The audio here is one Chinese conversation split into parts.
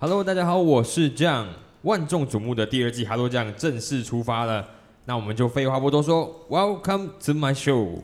Hello，大家好，我是 John。万众瞩目的第二季《Hello 酱》正式出发了，那我们就废话不多说，Welcome to my show。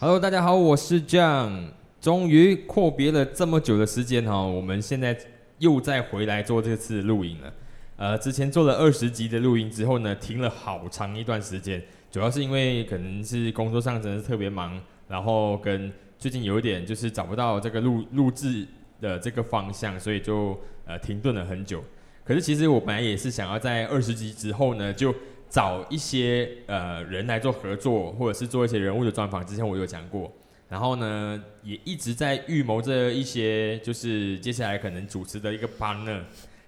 Hello，大家好，我是 John。终于阔别了这么久的时间哈，我们现在又再回来做这次录影了。呃，之前做了二十集的录音之后呢，停了好长一段时间，主要是因为可能是工作上真的是特别忙，然后跟最近有一点就是找不到这个录录制的这个方向，所以就呃停顿了很久。可是其实我本来也是想要在二十集之后呢，就找一些呃人来做合作，或者是做一些人物的专访。之前我有讲过，然后呢也一直在预谋着一些，就是接下来可能主持的一个 partner。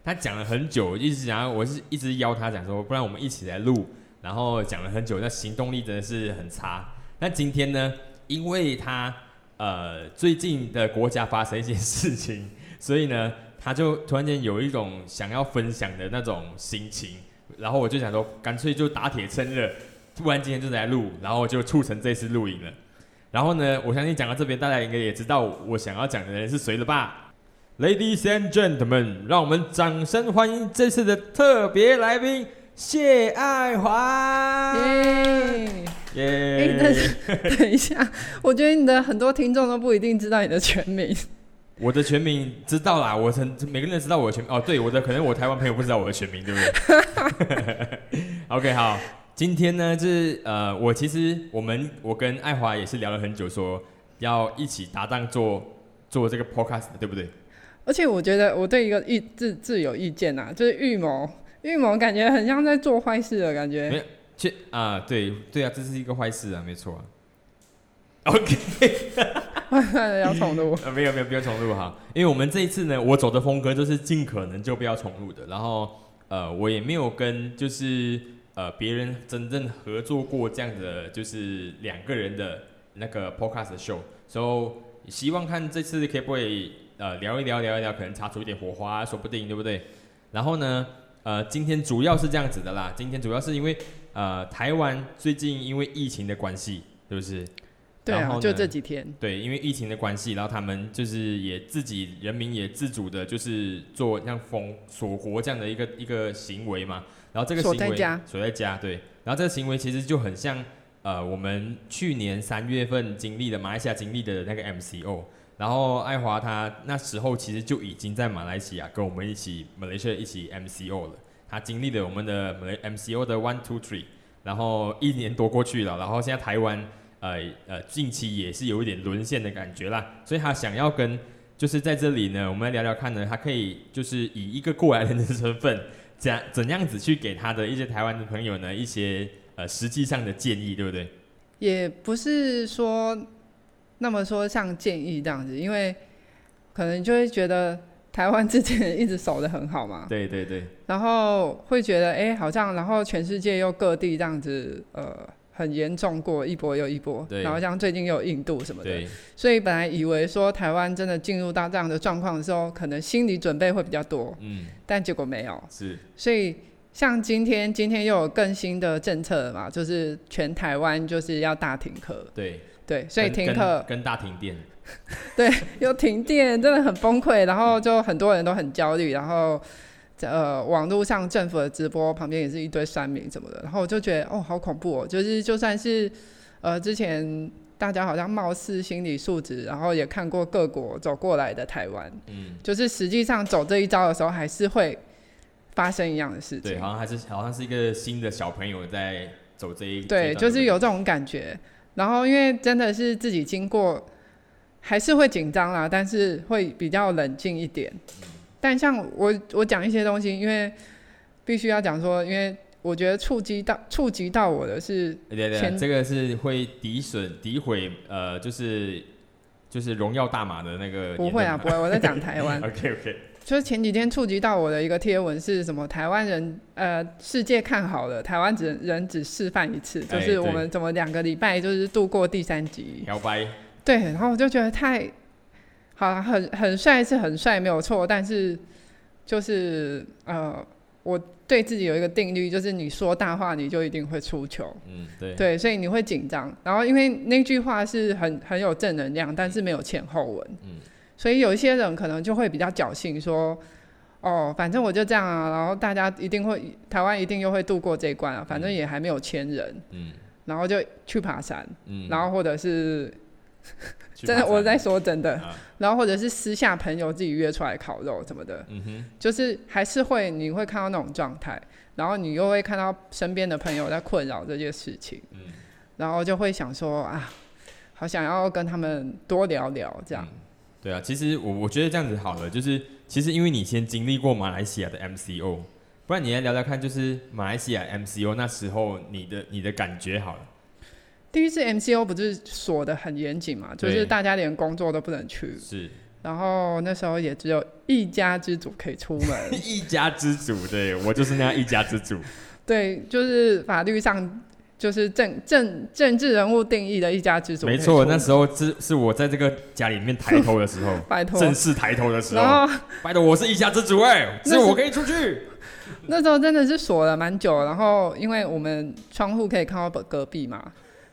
他讲了很久，一直讲，我是一直邀他讲说，不然我们一起来录。然后讲了很久，那行动力真的是很差。那今天呢，因为他呃最近的国家发生一些事情，所以呢，他就突然间有一种想要分享的那种心情。然后我就想说，干脆就打铁趁热，突然今天就来录，然后就促成这次录影了。然后呢，我相信讲到这边，大家应该也知道我想要讲的人是谁了吧？Ladies and gentlemen，让我们掌声欢迎这次的特别来宾谢爱华。耶耶！但是 等一下，我觉得你的很多听众都不一定知道你的全名。我的全名知道啦，我曾每个人知道我的全名哦。对，我的可能我台湾朋友不知道我的全名，对不对？OK，好，今天呢，就是呃，我其实我们我跟爱华也是聊了很久，说要一起搭档做做这个 podcast，对不对？而且我觉得我对一个预自自有意见呐，就是预谋，预谋感觉很像在做坏事的感觉。没有，去啊，对对啊，这是一个坏事啊，没错。啊 OK，要重录？呃，没有没有，不要重录哈，因为我们这一次呢，我走的风格就是尽可能就不要重录的，然后呃，我也没有跟就是呃别人真正合作过这样的就是两个人的那个 podcast show，所以希望看这次可不可以。呃，聊一聊，聊一聊，可能擦出一点火花，说不定，对不对？然后呢，呃，今天主要是这样子的啦。今天主要是因为，呃，台湾最近因为疫情的关系，是不是？对啊，就这几天。对，因为疫情的关系，然后他们就是也自己人民也自主的，就是做像封锁国这样的一个一个行为嘛。然后这个行为锁在家，锁在家，对。然后这个行为其实就很像，呃，我们去年三月份经历的马来西亚经历的那个 MCO。然后爱华他那时候其实就已经在马来西亚跟我们一起马来西亚一起 MCO 了，他经历了我们的 MCO 的 One Two Three，然后一年多过去了，然后现在台湾呃呃近期也是有一点沦陷的感觉啦，所以他想要跟就是在这里呢，我们来聊聊看呢，他可以就是以一个过来人的身份，怎怎样子去给他的一些台湾的朋友呢一些呃实际上的建议，对不对？也不是说。那么说像建议这样子，因为可能就会觉得台湾之前一直守得很好嘛。对对对。然后会觉得，哎，好像然后全世界又各地这样子，呃，很严重过一波又一波。然后像最近又有印度什么的。所以本来以为说台湾真的进入到这样的状况的时候，可能心理准备会比较多。嗯。但结果没有。是。所以像今天，今天又有更新的政策了嘛？就是全台湾就是要大停课。对。对，所以停课跟大停电，对，又停电，真的很崩溃。然后就很多人都很焦虑，然后呃，网络上政府的直播旁边也是一堆山民什么的。然后我就觉得哦，好恐怖哦！就是就算是呃之前大家好像貌似心理素质，然后也看过各国走过来的台湾，嗯，就是实际上走这一招的时候，还是会发生一样的事情。对，好像还是好像是一个新的小朋友在走这一，对，就是有这种感觉。然后，因为真的是自己经过，还是会紧张啦，但是会比较冷静一点。但像我，我讲一些东西，因为必须要讲说，因为我觉得触及到触及到我的是，对对，这个是会诋损、诋毁，呃，就是就是荣耀大马的那个。不会啊，不会，我在讲台湾。OK OK。就是前几天触及到我的一个贴文是什么？台湾人呃，世界看好了，台湾只人只示范一次，就是我们怎么两个礼拜就是度过第三集。摇摆。对，然后我就觉得太好了，很很帅是很帅，没有错，但是就是呃，我对自己有一个定律，就是你说大话，你就一定会出糗。嗯，对，对，所以你会紧张。然后因为那句话是很很有正能量，但是没有前后文。嗯，所以有一些人可能就会比较侥幸说，哦，反正我就这样啊，然后大家一定会，台湾一定又会度过这一关啊，反正也还没有签人。嗯。然后就去爬山，嗯，然后或者是 真的我在说真的，啊。然后或者是私下朋友自己约出来烤肉什么的，就是还是会你会看到那种状态，然后你又会看到身边的朋友在困扰这件事情，嗯，然后就会想说啊，好想要跟他们多聊聊这样。嗯对啊，其实我我觉得这样子好了，就是其实因为你先经历过马来西亚的 MCO，不然你来聊聊看，就是马来西亚 MCO 那时候你的你的感觉好了。第一次 MCO 不是锁的很严谨嘛，就是大家连工作都不能去，是然后那时候也只有一家之主可以出门，一家之主，对我就是那样一家之主。对，就是法律上就是政政政治人物定义的一家之主没错，那时候是是我在这个家里面抬头的时候，拜托，正式抬头的时候，拜托我是一家之主哎、那是是我可以出去。那时候真的是锁了蛮久，然后因为我们窗户可以看到隔壁嘛，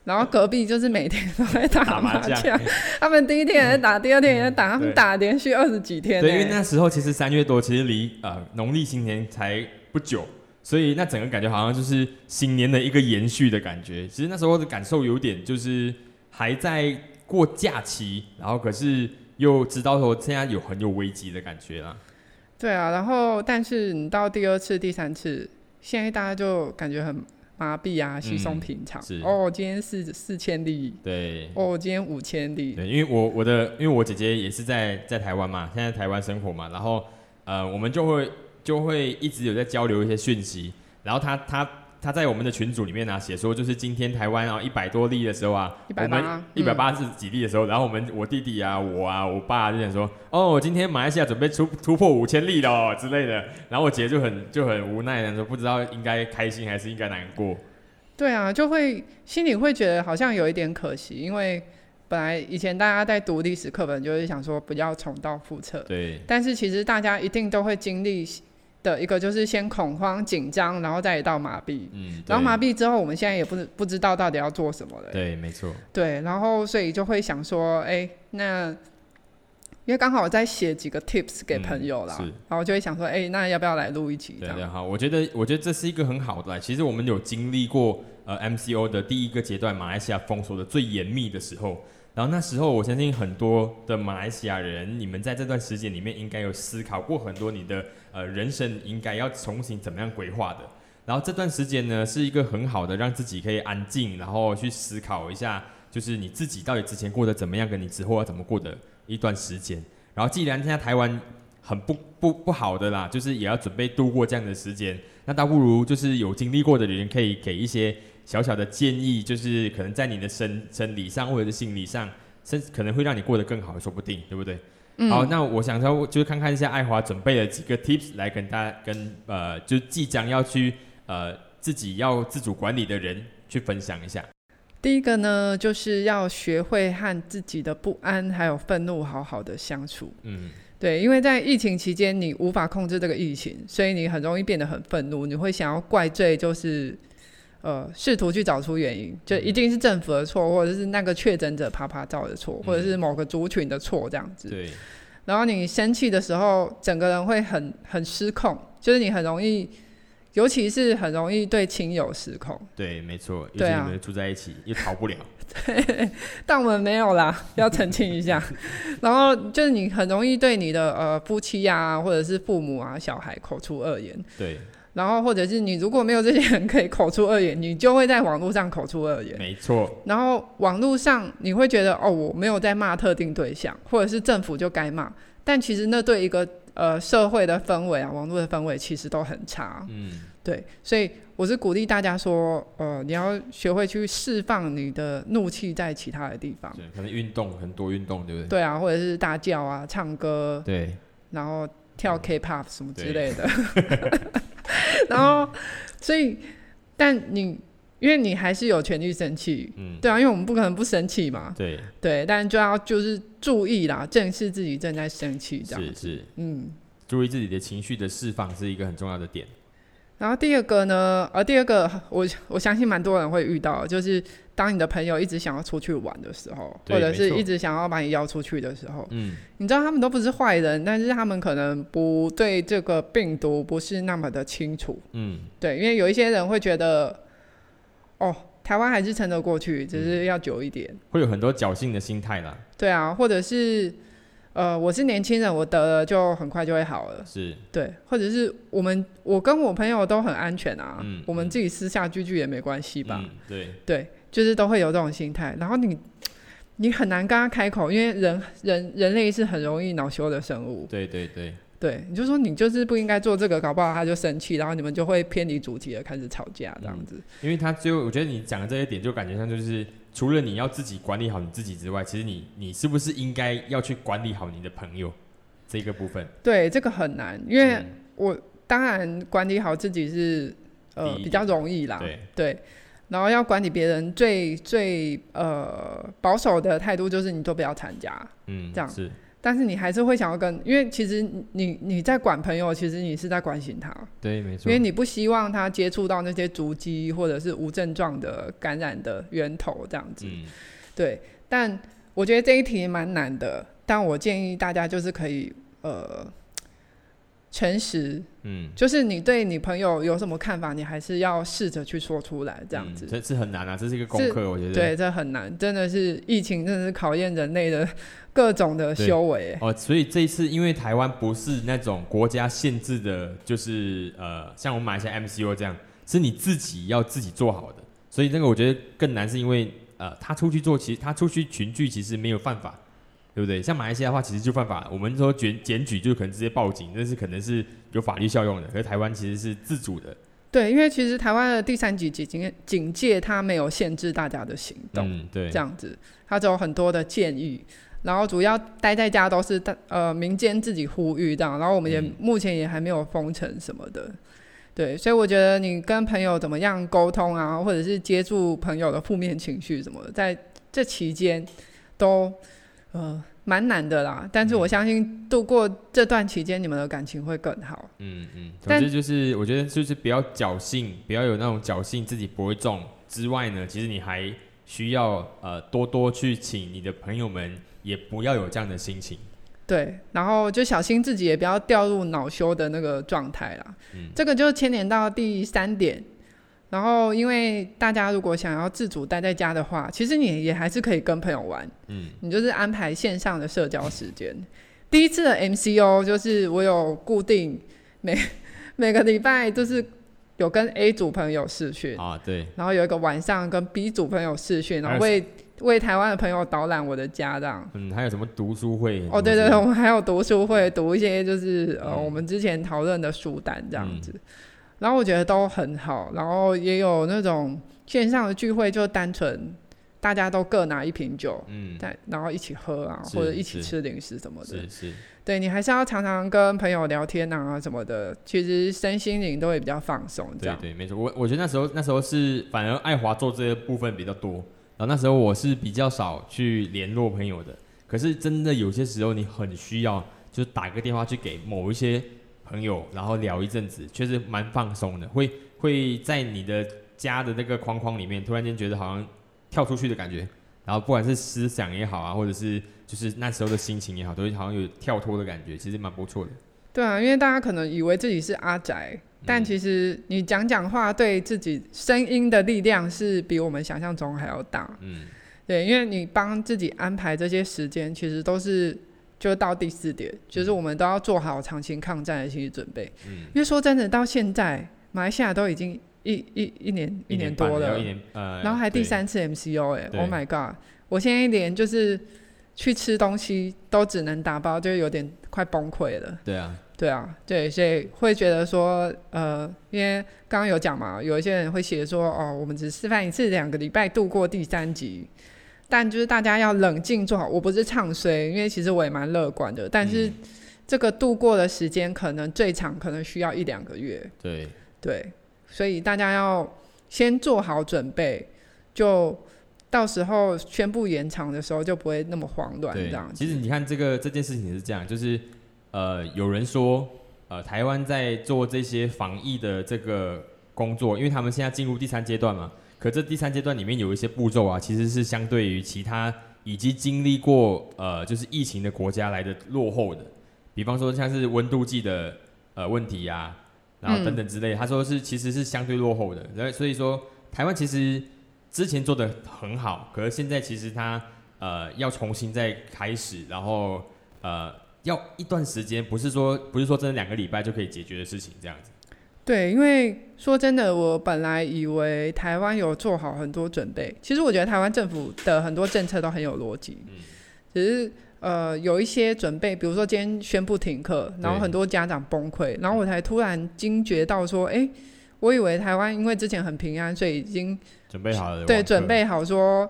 然后隔壁就是每天都在打打麻麻将将，他们第一天也在打，第二天也在打，他们对打连续二十几天对，因为。那时候其实三月多，其实离呃农历新年才不久，所以那整个感觉好像就是新年的一个延续的感觉。其实那时候的感受有点就是还在过假期，然后可是又知道说现在有很有危机的感觉啦。对啊，然后但是你到第二次、第三次，现在大家就感觉很麻痹啊，稀松平常。是哦，今天四四千里，对，哦，今天五千里，对，因为我我的因为我姐姐也是在在台湾嘛，现在台湾生活嘛，然后呃我们就会就会一直有在交流一些讯息，然后他他他在我们的群组里面呢、写说，就是今天台湾啊一百多例的时候啊，180我们一百八十几例的时候，然后我们我弟弟啊我啊我爸就想说，哦今天马来西亚准备突突破五千例了哦之类的，然后我姐就很就很无奈的说，不知道应该开心还是应该难过，对啊，就会心里会觉得好像有一点可惜，因为本来以前大家在读历史课本，就是想说不要重蹈覆辙，对但是其实大家一定都会经历的一个就是先恐慌、紧张，然后再到麻痹。嗯，然后麻痹痹之后，我们现在也不不知道到底要做什么了。对没错，对，然后所以就会想说，哎，那因为刚好我在写几个 tips 给朋友啦，嗯是然后就会想说，哎，那要不要来录一集这对？好，我觉得我觉得这是一个很好的。其实我们有经历过呃 MCO 的第一个阶段，马来西亚封锁的最严密的时候。然后那时候，我相信很多的马来西亚人，你们在这段时间里面应该有思考过很多你的呃人生应该要重新怎么样规划的。然后这段时间呢，是一个很好的让自己可以安静，然后去思考一下，就是你自己到底之前过得怎么样，跟你之后要怎么过的一段时间。然后既然现在台湾很不不不好的啦，就是也要准备度过这样的时间，那倒不如就是有经历过的人可以给一些小小的建议，就是可能在你的身生理上或者是心理上，甚至可能会让你过得更好，说不定，对不对？嗯好，那我想说，就是看看一下爱华准备了几个 tips 来跟大家跟呃，就即将要去呃自己要自主管理的人去分享一下。第一个呢，就是要学会和自己的不安还有愤怒好好的相处。嗯，对，因为在疫情期间，你无法控制这个疫情，所以你很容易变得很愤怒，你会想要怪罪，就是呃，试图去找出原因，就一定是政府的错，或者是那个确诊者啪啪照的错，或者是某个族群的错这样子。对，然后你生气的时候，整个人会很很失控，就是你很容易，尤其是很容易对亲友失控。对，没错，对住在一起，又逃不了。但我们没有啦，要澄清一下。然后就是你很容易对你的呃夫妻啊，或者是父母啊、小孩口出恶言。对，然后或者是你如果没有这些人可以口出恶言，你就会在网络上口出恶言。没错，然后网络上你会觉得哦，我没有在骂特定对象，或者是政府就该骂，但其实那对一个呃社会的氛围啊，网络的氛围其实都很差。嗯，对，所以我是鼓励大家说，呃，你要学会去释放你的怒气在其他的地方。对，可能运动很多运动，对不对？对啊，或者是大叫啊、唱歌，对，然后跳 K-pop 什么之类的。然后，所以，但你因为你还是有权利生气，嗯，对啊，因为我们不可能不生气嘛，对，对，但就要就是注意啦，正视自己正在生气这样子。是是，嗯，注意自己的情绪的释放是一个很重要的点。然后第二个呢，呃，第二个我我相信蛮多人会遇到，就是当你的朋友一直想要出去玩的时候，或者是一直想要把你邀出去的时候，嗯，你知道他们都不是坏人，但是他们可能不对这个病毒不是那么的清楚，嗯，对，因为有一些人会觉得，哦，台湾还是撑得过去，只是要久一点，会有很多侥幸的心态啦，对啊，或者是。呃，我是年轻人，我得了就很快就会好了。是，对，或者是我们，我跟我朋友都很安全啊。嗯，我们自己私下聚聚也没关系吧？对，对，就是都会有这种心态。然后你，你很难跟他开口，因为人人人类是很容易恼羞的生物。对对对。对，你就说你就是不应该做这个，搞不好他就生气，然后你们就会偏离主题了，开始吵架这样子。因为他最后，我觉得你讲的这一点，就感觉上就是，除了你要自己管理好你自己之外，其实你你是不是应该要去管理好你的朋友？这个部分？对，这个很难，因为我当然管理好自己是呃比较容易啦，对，然后要管理别人，最最呃保守的态度就是你都不要参加，嗯，这样。是。但是你还是会想要跟，因为其实你你在管朋友，其实你是在关心他。对，没错。因为你不希望他接触到那些足迹或者是无症状的感染的源头这样子。嗯。对，但我觉得这一题蛮难的，但我建议大家就是可以呃。诚实，嗯，就是你对你朋友有什么看法，你还是要试着去说出来，这样子。这是很难啊，这是一个功课，我觉得。对，这很难，真的是疫情，真的是考验人类的各种的修为。哦，所以这一次，因为台湾不是那种国家限制的，就是呃，像我们马来西亚 MCO 这样，是你自己要自己做好的。所以那个我觉得更难，是因为呃，他出去做，其实他出去群聚，其实没有犯法。对不对？像马来西亚的话，其实就犯法。我们说检检举，就可能直接报警，但是可能是有法律效用的。可是台湾其实是自主的。对，因为其实台湾的第三级警警戒，它没有限制大家的行动。嗯，对，这样子，它只有很多的建议。然后主要待在家都是呃民间自己呼吁这样。然后我们也目前也还没有封城什么的。对，所以我觉得你跟朋友怎么样沟通啊，或者是接住朋友的负面情绪什么的，在这期间都。呃，蛮难的啦，但是我相信度过这段期间，你们的感情会更好。嗯嗯，总之就是，我觉得就是不要侥幸，不要有那种侥幸自己不会中之外呢，其实你还需要呃多多去请你的朋友们，也不要有这样的心情。对，然后就小心自己也不要掉入恼羞的那个状态啦。嗯，这个就牵连到第三点。然后，因为大家如果想要自主待在家的话，其实你也还是可以跟朋友玩。嗯，你就是安排线上的社交时间。第一次的 MCO 就是我有固定每每个礼拜都是有跟 A 组朋友试训啊，对。然后有一个晚上跟 B 组朋友试训，然后为为台湾的朋友导览我的家这样。嗯，还有什么读书会？哦，对对，我们还有读书会，读一些就是呃我们之前讨论的书单这样子。然后我觉得都很好，然后也有那种线上的聚会，就单纯大家都各拿一瓶酒，嗯，在然后一起喝啊，或者一起吃零食什么的。是是，对你还是要常常跟朋友聊天啊什么的，其实身心灵都会比较放松。这样对，没错。我我觉得那时候那时候是反而爱华做这些部分比较多，然后那时候我是比较少去联络朋友的。可是真的有些时候你很需要，就是打个电话去给某一些。朋友，然后聊一阵子，确实蛮放松的，会会在你的家的那个框框里面，突然间觉得好像跳出去的感觉，然后不管是思想也好啊，或者是就是那时候的心情也好，都会好像有跳脱的感觉，其实蛮不错的。对啊，因为大家可能以为自己是阿宅，但其实你讲讲话，对自己声音的力量是比我们想象中还要大。嗯，对，因为你帮自己安排这些时间，其实都是。就到第四点，就是我们都要做好长期抗战的心理准备。嗯，因为说真的，到现在马来西亚都已经一一一年一年多了，然后还第三次 MCO 哎，Oh my god！我现在一连就是去吃东西都只能打包，就有点快崩溃了。对啊，对啊，对，所以会觉得说，呃，因为刚刚有讲嘛，有一些人会写说，哦，我们只示范一次，两个礼拜度过第三集。但就是大家要冷静做好，我不是唱衰，因为其实我也蛮乐观的。但是这个度过的时间可能最长可能需要一两个月。对对，所以大家要先做好准备，就到时候宣布延长的时候就不会那么慌乱。这样，其实你看这个这件事情是这样，就是呃有人说。呃，台湾在做这些防疫的这个工作，因为他们现在进入第三阶段嘛，可这第三阶段里面有一些步骤啊，其实是相对于其他已经经历过呃就是疫情的国家来的落后的，比方说像是温度计的呃问题呀、然后等等之类，他说是其实是相对落后的，然后所以说台湾其实之前做的很好，可是现在其实它呃要重新再开始，然后呃要一段时间，不是说不是说真的两个礼拜就可以解决的事情，这样子。对，因为说真的，我本来以为台湾有做好很多准备，其实我觉得台湾政府的很多政策都很有逻辑，嗯只是呃有一些准备，比如说今天宣布停课，然后很多家长崩溃，然后我才突然惊觉到说，哎，我以为台湾因为之前很平安，所以已经准备好了，对准备好说。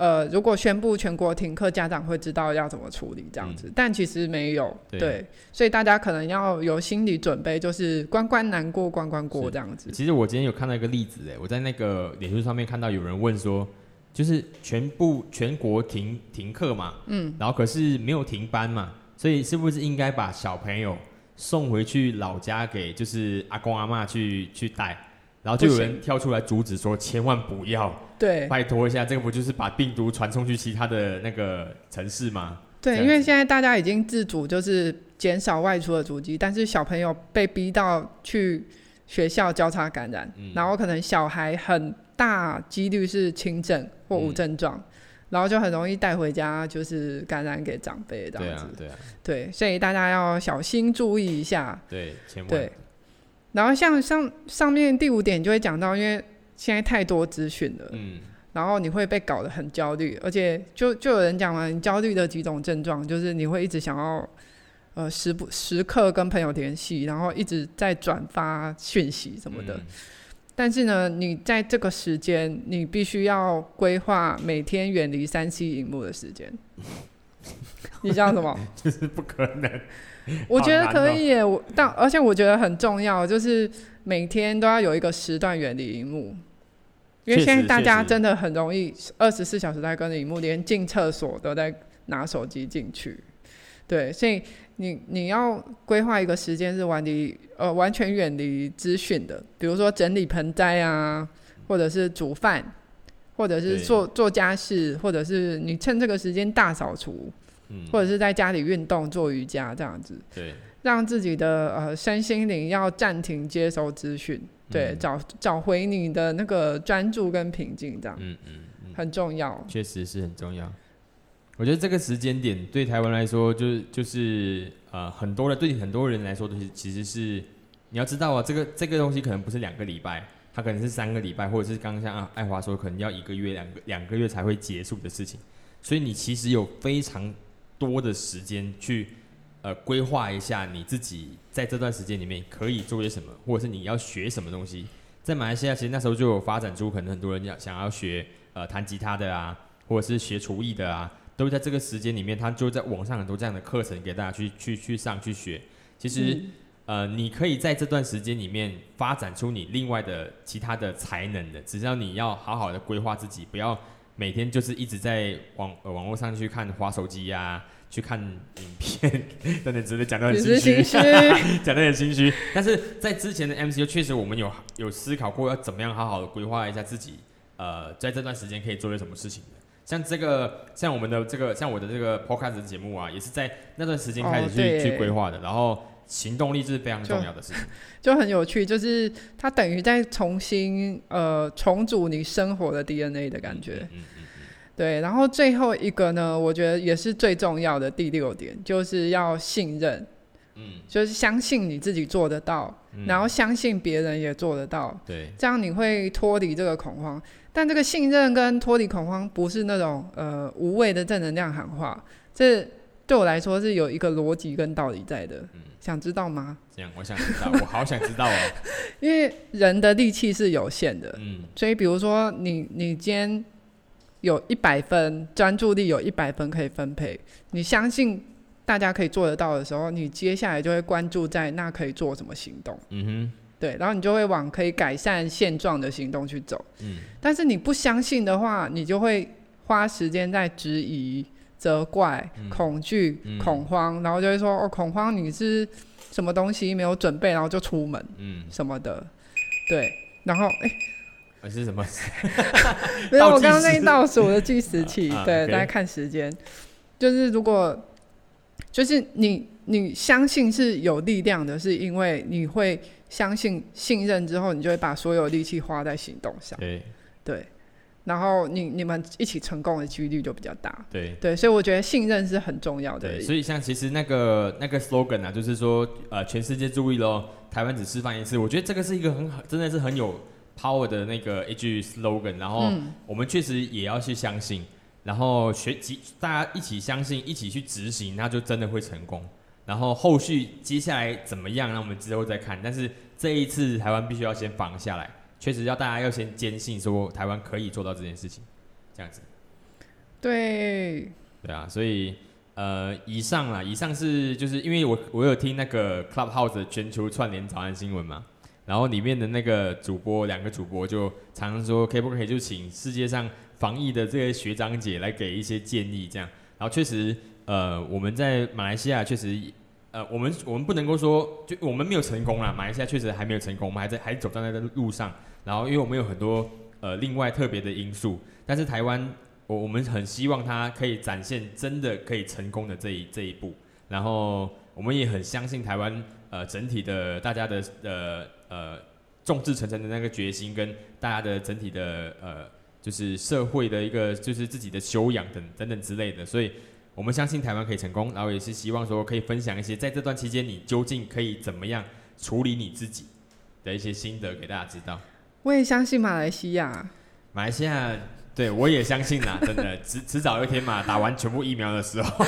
呃，如果宣布全国停课，家长会知道要怎么处理这样子，但其实没有，对，所以大家可能要有心理准备，就是关关难过关关过这样子。其实我今天有看到一个例子，哎，我在那个脸书上面看到有人问说，就是全部全国停停课嘛，嗯，然后可是没有停班嘛，所以是不是应该把小朋友送回去老家给就是阿公阿妈去去带？然后就有人跳出来阻止说，千万不要，对拜托一下，这个不就是把病毒传送去其他的那个城市吗？这对，因为现在大家已经自主就是减少外出的足迹，但是小朋友被逼到去学校交叉感染，嗯然后可能小孩很大几率是轻症或无嗯症状。然后就很容易带回家，就是感染给长辈这样子。对啊，对啊，对，所以大家要小心注意一下。对，千万对，然后像上上面第五点就会讲到，因为现在太多资讯了，嗯，然后你会被搞得很焦虑，而且就就有人讲嘛，你焦虑的几种症状就是你会一直想要呃时不时刻跟朋友联系，然后一直在转发讯息什么的。嗯但是呢，你在这个时间，你必须要规划每天远离三 C 荧幕的时间。你想什么？就是不可能。我觉得可以耶，我但而且我觉得很重要，就是每天都要有一个时段远离荧幕，因为现在大家真的很容易二十四小时在跟着荧幕，连进厕所都在拿手机进去。对，所以你你要规划一个时间是完离呃完全远离资讯的，比如说整理盆栽啊，或者是煮饭，或者是做做家事，或者是你趁这个时间大扫除，嗯，或者是在家里运动做瑜伽这样子。对，让自己的呃身心灵要暂停接收资讯，对，嗯找找回你的那个专注跟平静，这样、嗯嗯嗯，很重要。确实是很重要。我觉得这个时间点对台湾来说，就是就是呃，很多的对很多人来说，都是其实是你要知道啊，这个这个东西可能不是两个礼拜，它可能是三个礼拜，或者是刚刚像啊爱华说，可能要一个月、两个两个月才会结束的事情。所以你其实有非常多的时间去呃规划一下你自己在这段时间里面可以做些什么，或者是你要学什么东西。在马来西亚，其实那时候就有发展出可能很多人要想要学呃弹吉他的啊，或者是学厨艺的啊，都在这个时间里面，他就在网上很多这样的课程给大家去去去上去学。其实、嗯呃，你可以在这段时间里面发展出你另外的其他的才能的，只要你要好好的规划自己，不要每天就是一直在网、呃、网络上去看滑手机呀、去看影片 等等之类，讲的很心心虚虚，讲的很心虚。但是在之前的 MCU 确实我们有有思考过要怎么样好好的规划一下自己，呃，在这段时间可以做些什么事情的。像这个，像我们的这个，像我的这个 podcast 节目啊，也是在那段时间开始去、去规划的。然后行动力是非常重要的事情。就很有趣，就是它等于在重新呃重组你生活的 DNA 的感觉。嗯嗯嗯对，然后最后一个呢，我觉得也是最重要的第六点，就是要信任，嗯就是相信你自己做得到，嗯，然后相信别人也做得到。对，这样你会脱离这个恐慌。但这个信任跟脱离恐慌不是那种呃无谓的正能量喊话，这对我来说是有一个逻辑跟道理在的。嗯想知道吗？这样我想知道，我好想知道哦。因为人的力气是有限的，嗯所以比如说你你今天有一百分专注力，有一百分可以分配，你相信大家可以做得到的时候，你接下来就会关注在那可以做什么行动。嗯哼对，然后你就会往可以改善现状的行动去走。嗯但是你不相信的话，你就会花时间在质疑、责怪、嗯。恐惧、嗯。恐慌，然后就会说：“哦，恐慌，你是什么东西没有准备，然后就出门嗯，什么的，对。然后哎，还是什么？没有，我刚刚那一倒数的计时 器，啊对，大家看时间，就是如果就是你你相信是有力量的，是因为你会相信信任之后，你就会把所有力气花在行动上，对。对。然后你你们一起成功的几率就比较大，对对，所以我觉得信任是很重要的对，。所以像其实那个那个 slogan 啊，就是说呃，全世界注意喽，台湾只示范一次。我觉得这个是一个很好，真的是很有 power 的那个一句 slogan。然后嗯，我们确实也要去相信，然后学习大家一起相信，一起去执行，那就真的会成功。然后后续接下来怎么样，那我们之后再看。但是这一次台湾必须要先防下来，确实要大家要先坚信说台湾可以做到这件事情，这样子。对，对啊，所以呃，以上啦，以上是就是因为我我有听那个 Clubhouse 的全球串联早安新闻嘛，然后里面的那个主播两个主播就常常说，可不可以就请世界上防疫的这些学长姐来给一些建议，这样，然后确实呃，我们在马来西亚确实。呃，我们我们不能够说，就我们没有成功啦。马来西亚确实还没有成功，我们还在还走在那个路上。然后，因为我们有很多呃另外特别的因素，但是台湾我我们很希望它可以展现真的可以成功的这一这一步，然后我们也很相信台湾呃整体的大家的呃呃众志成城的那个决心，跟大家的整体的呃就是社会的一个就是自己的修养等等等之类的，所以我们相信台湾可以成功，然后也是希望说可以分享一些在这段期间你究竟可以怎么样处理你自己的一些心得给大家知道。我也相信马来西亚。马来西亚，对我也相信啦，真的，迟迟早有一天嘛，打完全部疫苗的时候，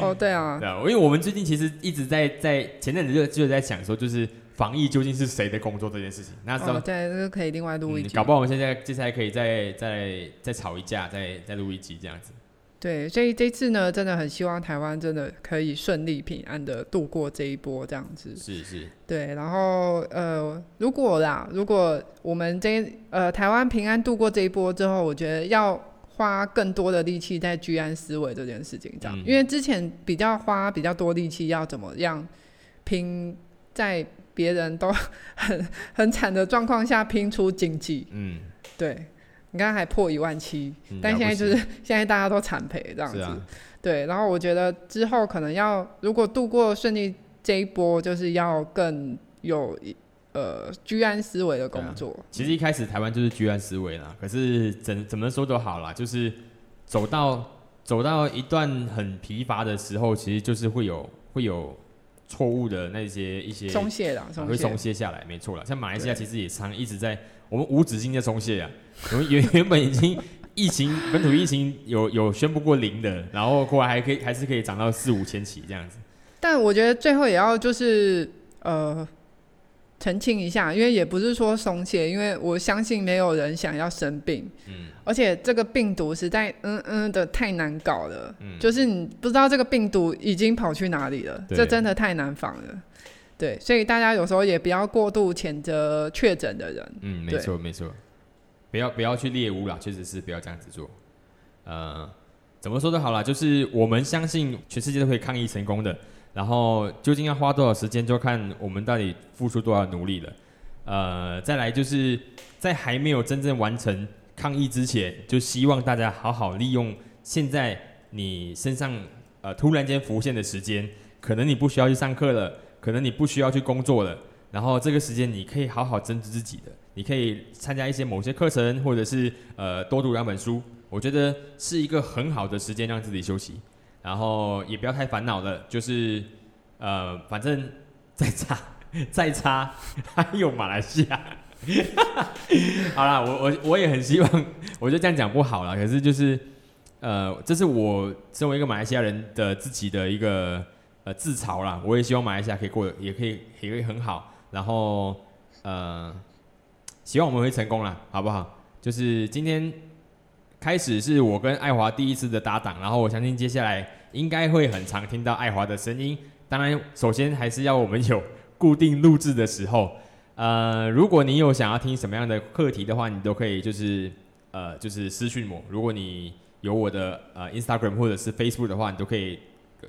哦，对啊，对啊，因为我们最近其实一直在在前阵子就就在想说，就是防疫究竟是谁的工作这件事情。那时候，哦，对，这个可以另外录一集。嗯搞不好我们现在接下来可以再再再吵一架，再再录一集这样子。对，所以这次呢，真的很希望台湾真的可以顺利平安的度过这一波这样子。是是，对，然后呃，如果啦，如果我们这呃台湾平安度过这一波之后，我觉得要花更多的力气在居安思危这件事情上，嗯因为之前比较花比较多力气要怎么样拼在别人都 很很惨的状况下拼出经济，嗯，对。你看还破一万七，嗯但现在就是现在大家都惨赔这样子，对，然后我觉得之后可能要如果度过顺利这一波，就是要更有呃居安思危的工作。其实一开始台湾就是居安思危啦，可是怎怎么说都好啦，就是走到走到一段很疲乏的时候，其实就是会有会有错误的那些一些松懈啦，啊松懈会松。懈下来，没错了。像马来西亚其实也常一直在我们无止境的松懈啊，我 们原原本已经疫情本土疫情有有宣布过零的，然后后来还可以还是可以涨到四五千起这样子。但我觉得最后也要就是呃澄清一下，因为也不是说松懈，因为我相信没有人想要生病，嗯。而且这个病毒实在嗯嗯的太难搞了，嗯，就是你不知道这个病毒已经跑去哪里了，这真的太难防了。对，所以大家有时候也不要过度谴责确诊的人。嗯，没错没错，不要不要去猎污啦，确实是不要这样子做。呃，怎么说都好啦，就是我们相信全世界都可以抗疫成功的，然后究竟要花多少时间，就看我们到底付出多少努力了。呃，再来就是在还没有真正完成抗疫之前，就希望大家好好利用现在你身上呃突然间浮现的时间，可能你不需要去上课了，可能你不需要去工作了，然后这个时间你可以好好增值自己的，你可以参加一些某些课程，或者是呃多读两本书，我觉得是一个很好的时间让自己休息，然后也不要太烦恼了，就是呃反正再差再差还有马来西亚。好啦，我我我也很希望，我就这样讲不好啦，可是就是呃，这是我身为一个马来西亚人的自己的一个呃自嘲啦。我也希望马来西亚可以过，也可以也可以很好，然后呃，希望我们会成功啦，好不好？就是今天开始是我跟爱华第一次的搭档，然后我相信接下来应该会很常听到爱华的声音。当然，首先还是要我们有固定录制的时候。呃，如果你有想要听什么样的课题的话，你都可以就是呃就是私讯我。如果你有我的呃 Instagram 或者是 Facebook 的话，你都可以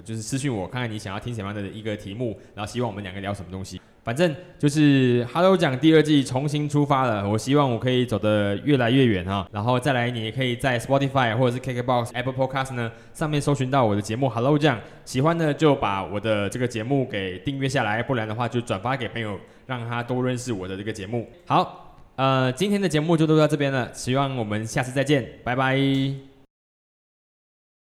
就是私讯我，看看你想要听什么样的一个题目，然后希望我们两个聊什么东西。反正就是 Hello 讲第二季重新出发了，我希望我可以走得越来越远哈。然后再来，你也可以在 Spotify 或者是 KKBox、Apple Podcast 呢上面搜寻到我的节目 Hello 讲，喜欢呢就把我的这个节目给订阅下来，不然的话就转发给朋友，让他多认识我的这个节目。好，呃，今天的节目就都到这边了，希望我们下次再见，拜拜。